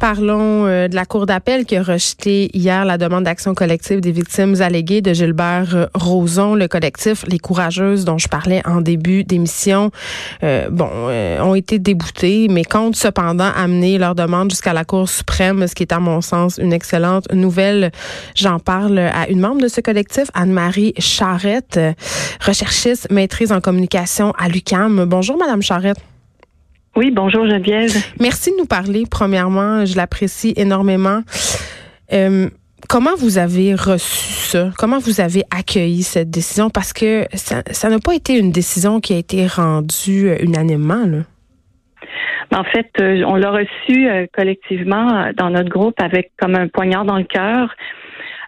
Parlons euh, de la Cour d'appel qui a rejeté hier la demande d'action collective des victimes alléguées de Gilbert euh, Rozon. Le collectif Les Courageuses dont je parlais en début d'émission, euh, bon, ont été déboutés, mais comptent cependant amener leur demande jusqu'à la Cour suprême, ce qui est à mon sens une excellente nouvelle. J'en parle à une membre de ce collectif, Anne-Marie Charrette, recherchiste, maîtrise en communication à l'UCAM. Bonjour, Madame Charrette. Oui, bonjour Geneviève. Merci de nous parler. Premièrement, je l'apprécie énormément. Euh, comment vous avez reçu ça? Comment vous avez accueilli cette décision? Parce que ça n'a pas été une décision qui a été rendue euh, unanimement. Là. En fait, euh, on l'a reçu collectivement dans notre groupe avec comme un poignard dans le cœur.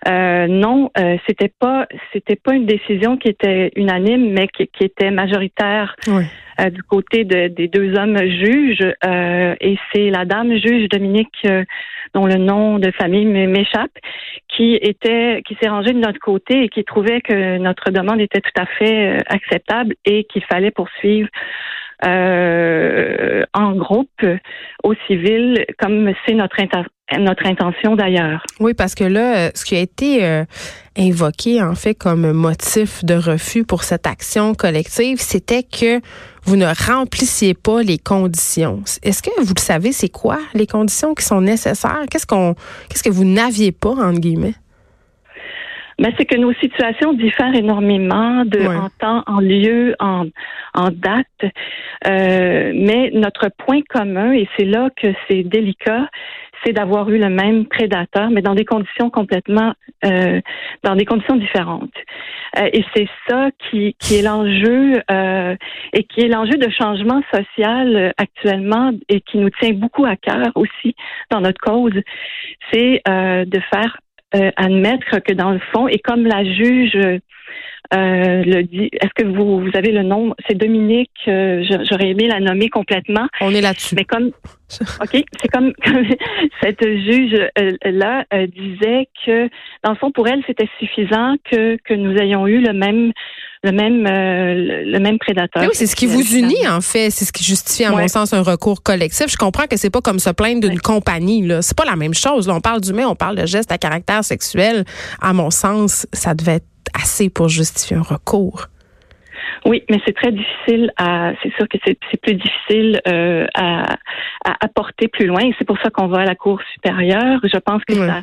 Euh, non, euh, c'était pas c'était pas une décision qui était unanime, mais qui, était majoritaire euh, du côté de, des deux hommes juges. Euh, et c'est la dame juge Dominique, dont le nom de famille m'échappe, qui était qui s'est rangée de notre côté et qui trouvait que notre demande était tout à fait acceptable et qu'il fallait poursuivre euh, en groupe au civil, comme c'est notre, notre intention d'ailleurs. Oui, parce que là, ce qui a été euh, invoqué en fait comme motif de refus pour cette action collective, c'était que vous ne remplissiez pas les conditions. Est-ce que vous le savez, c'est quoi les conditions qui sont nécessaires? Qu'est-ce qu'on qu'est-ce que vous n'aviez pas, entre guillemets? Mais c'est que nos situations diffèrent énormément de en temps, en lieu, en, en date. Euh, mais notre point commun, et c'est là que c'est délicat, c'est d'avoir eu le même prédateur, mais dans des conditions complètement, euh, dans des conditions différentes. Euh, et c'est ça qui, qui est l'enjeu euh, et qui est l'enjeu de changement social actuellement et qui nous tient beaucoup à cœur aussi dans notre cause, c'est euh, de faire euh, admettre que dans le fond, et comme la juge euh, le dit, est-ce que vous, vous avez le nom? C'est Dominique, euh, j'aurais aimé la nommer complètement. On est là-dessus. Mais comme, OK, c'est comme, cette juge-là disait que, dans le fond, pour elle, c'était suffisant que, que nous ayons eu le même le même euh, le même prédateur. Oui, c'est ce qui vous unit en fait, c'est ce qui justifie à mon sens un recours collectif. Je comprends que c'est pas comme se plaindre d'une compagnie là, c'est pas la même chose. Là, on parle d'humain, on parle de gestes à caractère sexuel. À mon sens, ça devait être assez pour justifier un recours. Oui, mais c'est très difficile à. C'est sûr que c'est plus difficile euh, à, à apporter plus loin. C'est pour ça qu'on va à la Cour supérieure. Je pense que ça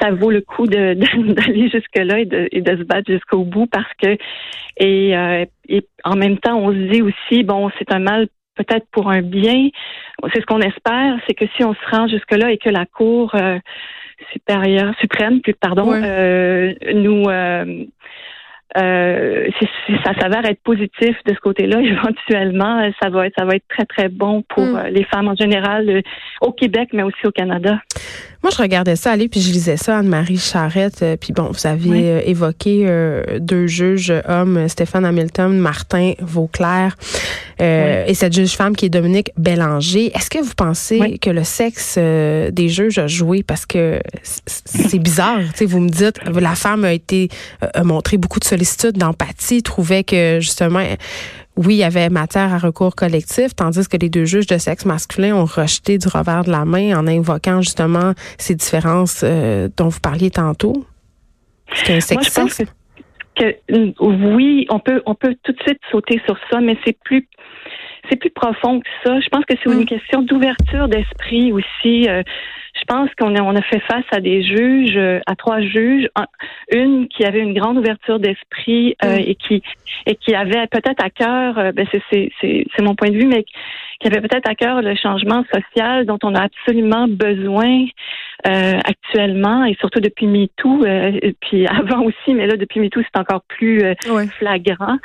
ça vaut le coup de, d'aller jusque-là et de, et de se battre jusqu'au bout parce que et, euh, et en même temps on se dit aussi bon c'est un mal peut-être pour un bien. C'est ce qu'on espère c'est que si on se rend jusque-là et que la cour euh, supérieure suprême plus pardon euh, nous euh, si, ça s'avère être positif de ce côté-là, éventuellement, ça va être ça va être très très bon pour hmm. les femmes en général au Québec, mais aussi au Canada. Moi, je regardais ça aller, puis je lisais ça, Anne-Marie Charrette. Euh, puis bon, vous aviez euh, évoqué euh, deux juges hommes, Stéphane Hamilton, Martin Vauclair, et cette juge femme qui est Dominique Bélanger. Est-ce que vous pensez que le sexe des juges a joué? Parce que c'est bizarre, tu sais, vous me dites, la femme a été, a montré beaucoup de sollicitude, d'empathie, trouvait que justement, oui, il y avait matière à recours collectif, tandis que les deux juges de sexe masculin ont rejeté du revers de la main en invoquant justement ces différences euh, dont vous parliez tantôt. C'est Moi, je pense que, oui, on peut on peut tout de suite sauter sur ça, mais c'est plus c'est plus profond que ça. Je pense que c'est une mm. question d'ouverture d'esprit aussi. Euh, je pense qu'on a, on a fait face à des juges, euh, à trois juges, une qui avait une grande ouverture d'esprit euh, et qui et qui avait peut-être à cœur, euh, ben c'est, c'est, c'est, c'est mon point de vue, mais qui avait peut-être à cœur le changement social dont on a absolument besoin actuellement et surtout depuis MeToo, et puis avant aussi, mais là depuis MeToo c'est encore plus flagrant.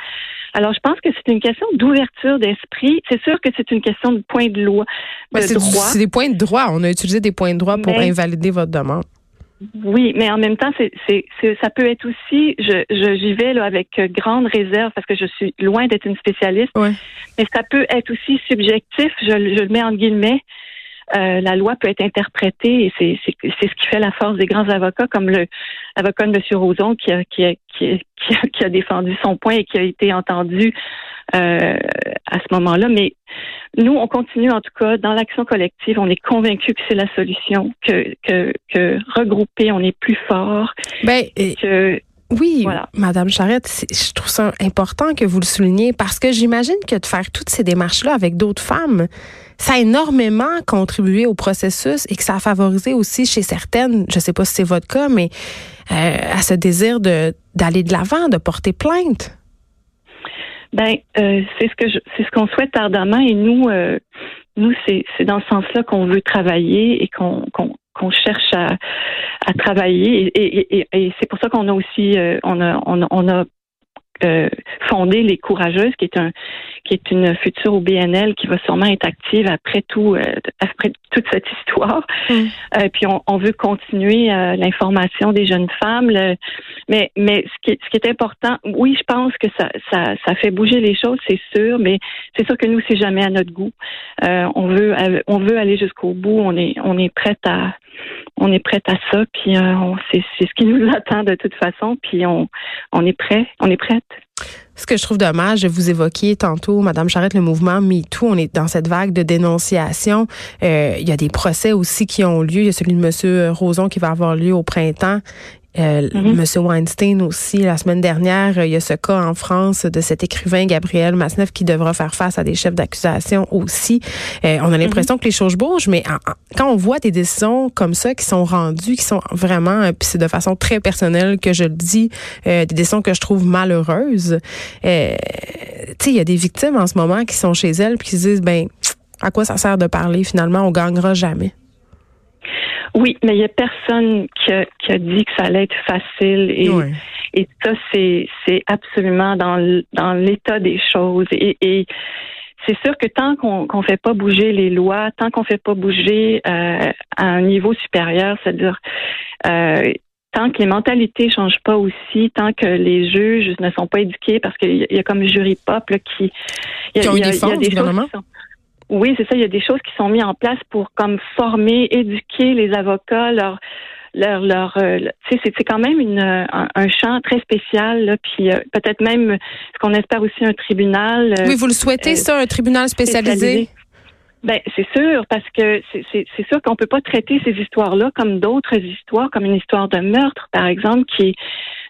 Alors, je pense que c'est une question d'ouverture d'esprit. C'est sûr que c'est une question de point de loi, de c'est droit. C'est des points de droit. On a utilisé des points de droit pour invalider votre demande. Oui, mais en même temps, c'est, c'est, ça peut être aussi, je, je, j'y vais là, avec grande réserve parce que je suis loin d'être une spécialiste, mais ça peut être aussi subjectif, je, je le mets en guillemets, euh, la loi peut être interprétée et c'est c'est ce qui fait la force des grands avocats, comme le avocat de M. Roson qui a, qui a, qui a, qui a défendu son point et qui a été entendu euh, à ce moment-là. Mais nous, on continue en tout cas dans l'action collective. On est convaincus que c'est la solution, que, que, que regrouper, on est plus fort. Ben, que, oui, Madame Charrette, je trouve ça important que vous le souligniez parce que j'imagine que de faire toutes ces démarches-là avec d'autres femmes, ça a énormément contribué au processus et que ça a favorisé aussi chez certaines, je sais pas si c'est votre cas, mais euh, à ce désir de d'aller de l'avant, de porter plainte. Ben, euh, c'est ce que c'est ce qu'on souhaite ardemment et nous, euh, nous c'est dans ce sens-là qu'on veut travailler et qu'on qu'on cherche à, travailler. Et, et, c'est pour ça qu'on a aussi euh, on a on on a euh, fonder les courageuses, qui est un qui est une future au BNL qui va sûrement être active après tout euh, après toute cette histoire. Mm. Euh, puis on, on, veut continuer l'information des jeunes femmes. mais mais ce qui, est, ce qui est important, oui, je pense que ça, ça, ça fait bouger les choses, c'est sûr, mais c'est sûr que nous c'est jamais à notre goût. on veut on veut aller jusqu'au bout. On est on est prête à on est prête à ça, puis euh, c'est, ce qui nous attend de toute façon, puis on, on est prêt, on est prête. Ce que je trouve dommage, vous évoquiez tantôt, Madame Charrette, le mouvement MeToo, on est dans cette vague de dénonciation. Euh, il y a des procès aussi qui ont lieu. Il y a celui de Monsieur Roson qui va avoir lieu au printemps. Euh, mm-hmm. Monsieur Weinstein aussi, la semaine dernière, il y a ce cas en France de cet écrivain Gabriel Masneff qui devra faire face à des chefs d'accusation aussi. Euh, on a l'impression mm-hmm. que les choses bougent, mais quand on voit des décisions comme ça qui sont rendues, qui sont vraiment, euh, puis c'est de façon très personnelle que je le dis, des décisions que je trouve malheureuses. tu sais, il y a des victimes en ce moment qui sont chez elles puis qui se disent, ben, à quoi ça sert de parler? Finalement, on gagnera jamais. Oui, mais il n'y a personne qui a, qui a, dit que ça allait être facile et, et ça, c'est, c'est absolument dans, dans l'état des choses. Et, et c'est sûr que tant qu'on ne fait pas bouger les lois, tant qu'on fait pas bouger euh, à un niveau supérieur, c'est-à-dire euh, tant que les mentalités changent pas aussi, tant que les juges ne sont pas éduqués, parce qu'il y, a comme jury pop là, qui, il y a, des choses qui sont, oui, c'est ça. Il y a des choses qui sont mises en place pour comme former, éduquer les avocats, leur leur leur euh, tu sais c'est quand même une un, champ très spécial là, puis euh, peut-être même ce qu'on espère aussi un tribunal euh, oui vous le souhaitez ça un tribunal spécialisé, Ben, c'est sûr, parce que c'est sûr qu'on peut pas traiter ces histoires-là comme d'autres histoires, comme une histoire de meurtre, par exemple, qui,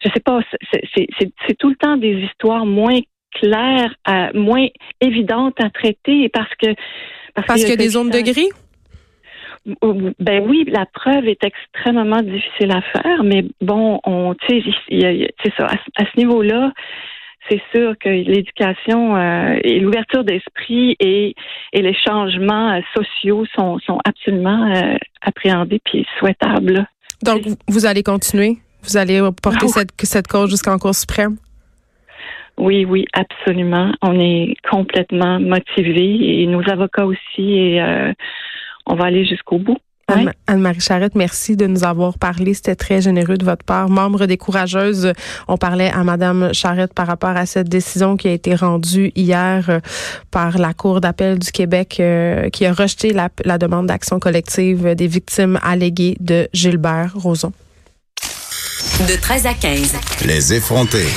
je sais pas, c'est tout le temps des histoires moins claire, moins évidente à traiter parce que parce, qu'il y a des zones de gris? Ben oui, la preuve est extrêmement difficile à faire, mais bon, on, tu sais, ça, à, ce niveau-là, c'est sûr que l'éducation euh, et l'ouverture d'esprit et, et les changements euh, sociaux sont, sont absolument euh, appréhendés puis souhaitables. Donc, vous allez continuer? Vous allez porter cette, cette cause jusqu'en Cour suprême? Oui, oui, absolument. On est complètement motivés et nos avocats aussi et euh, on va aller jusqu'au bout. Anne-Marie Charrette, merci de nous avoir parlé. C'était très généreux de votre part. Membre des Courageuses, on parlait à Madame Charrette par rapport à cette décision qui a été rendue hier euh, par la Cour d'appel du Québec euh, qui a rejeté la, la demande d'action collective des victimes alléguées de Gilbert Rozon. De 13 à 15. Les effrontés.